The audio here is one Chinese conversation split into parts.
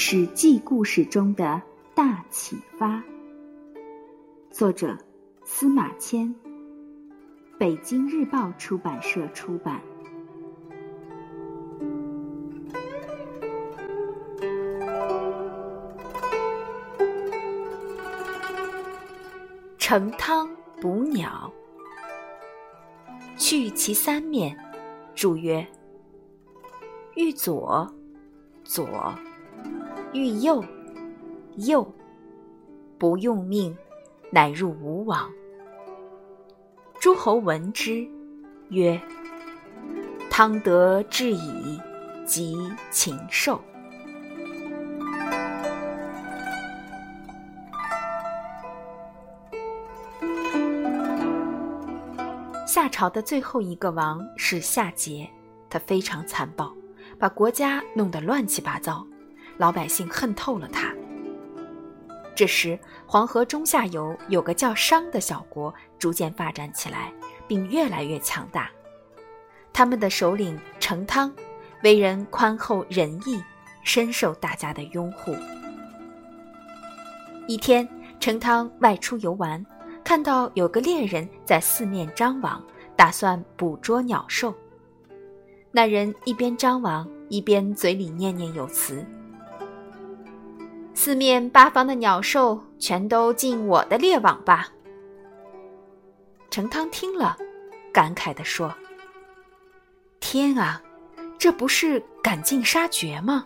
史记故事中的大启发，作者司马迁，北京日报出版社出版。盛汤补鸟，去其三面，注曰：欲左，左。欲右，右，不用命，乃入吴网。诸侯闻之，曰：“汤得至矣，即禽兽。”夏朝的最后一个王是夏桀，他非常残暴，把国家弄得乱七八糟。老百姓恨透了他。这时，黄河中下游有个叫商的小国逐渐发展起来，并越来越强大。他们的首领成汤，为人宽厚仁义，深受大家的拥护。一天，成汤外出游玩，看到有个猎人在四面张网，打算捕捉鸟兽。那人一边张网，一边嘴里念念有词。四面八方的鸟兽全都进我的猎网吧。程汤听了，感慨地说：“天啊，这不是赶尽杀绝吗？”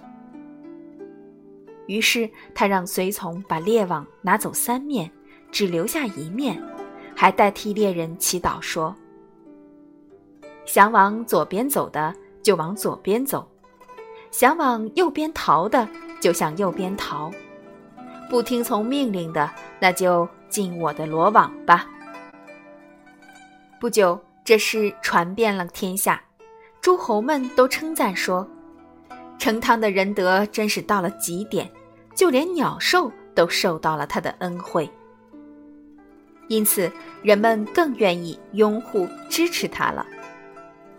于是他让随从把猎网拿走三面，只留下一面，还代替猎人祈祷说：“想往左边走的就往左边走，想往右边逃的。”就向右边逃，不听从命令的，那就进我的罗网吧。不久，这事传遍了天下，诸侯们都称赞说：“成汤的仁德真是到了极点，就连鸟兽都受到了他的恩惠。”因此，人们更愿意拥护支持他了。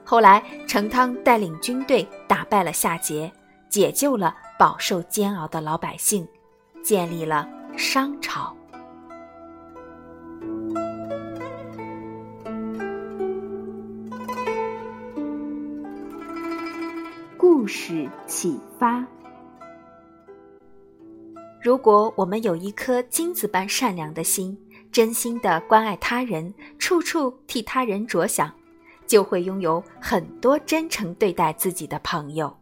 后来，成汤带领军队打败了夏桀，解救了。饱受煎熬的老百姓，建立了商朝。故事启发：如果我们有一颗金子般善良的心，真心的关爱他人，处处替他人着想，就会拥有很多真诚对待自己的朋友。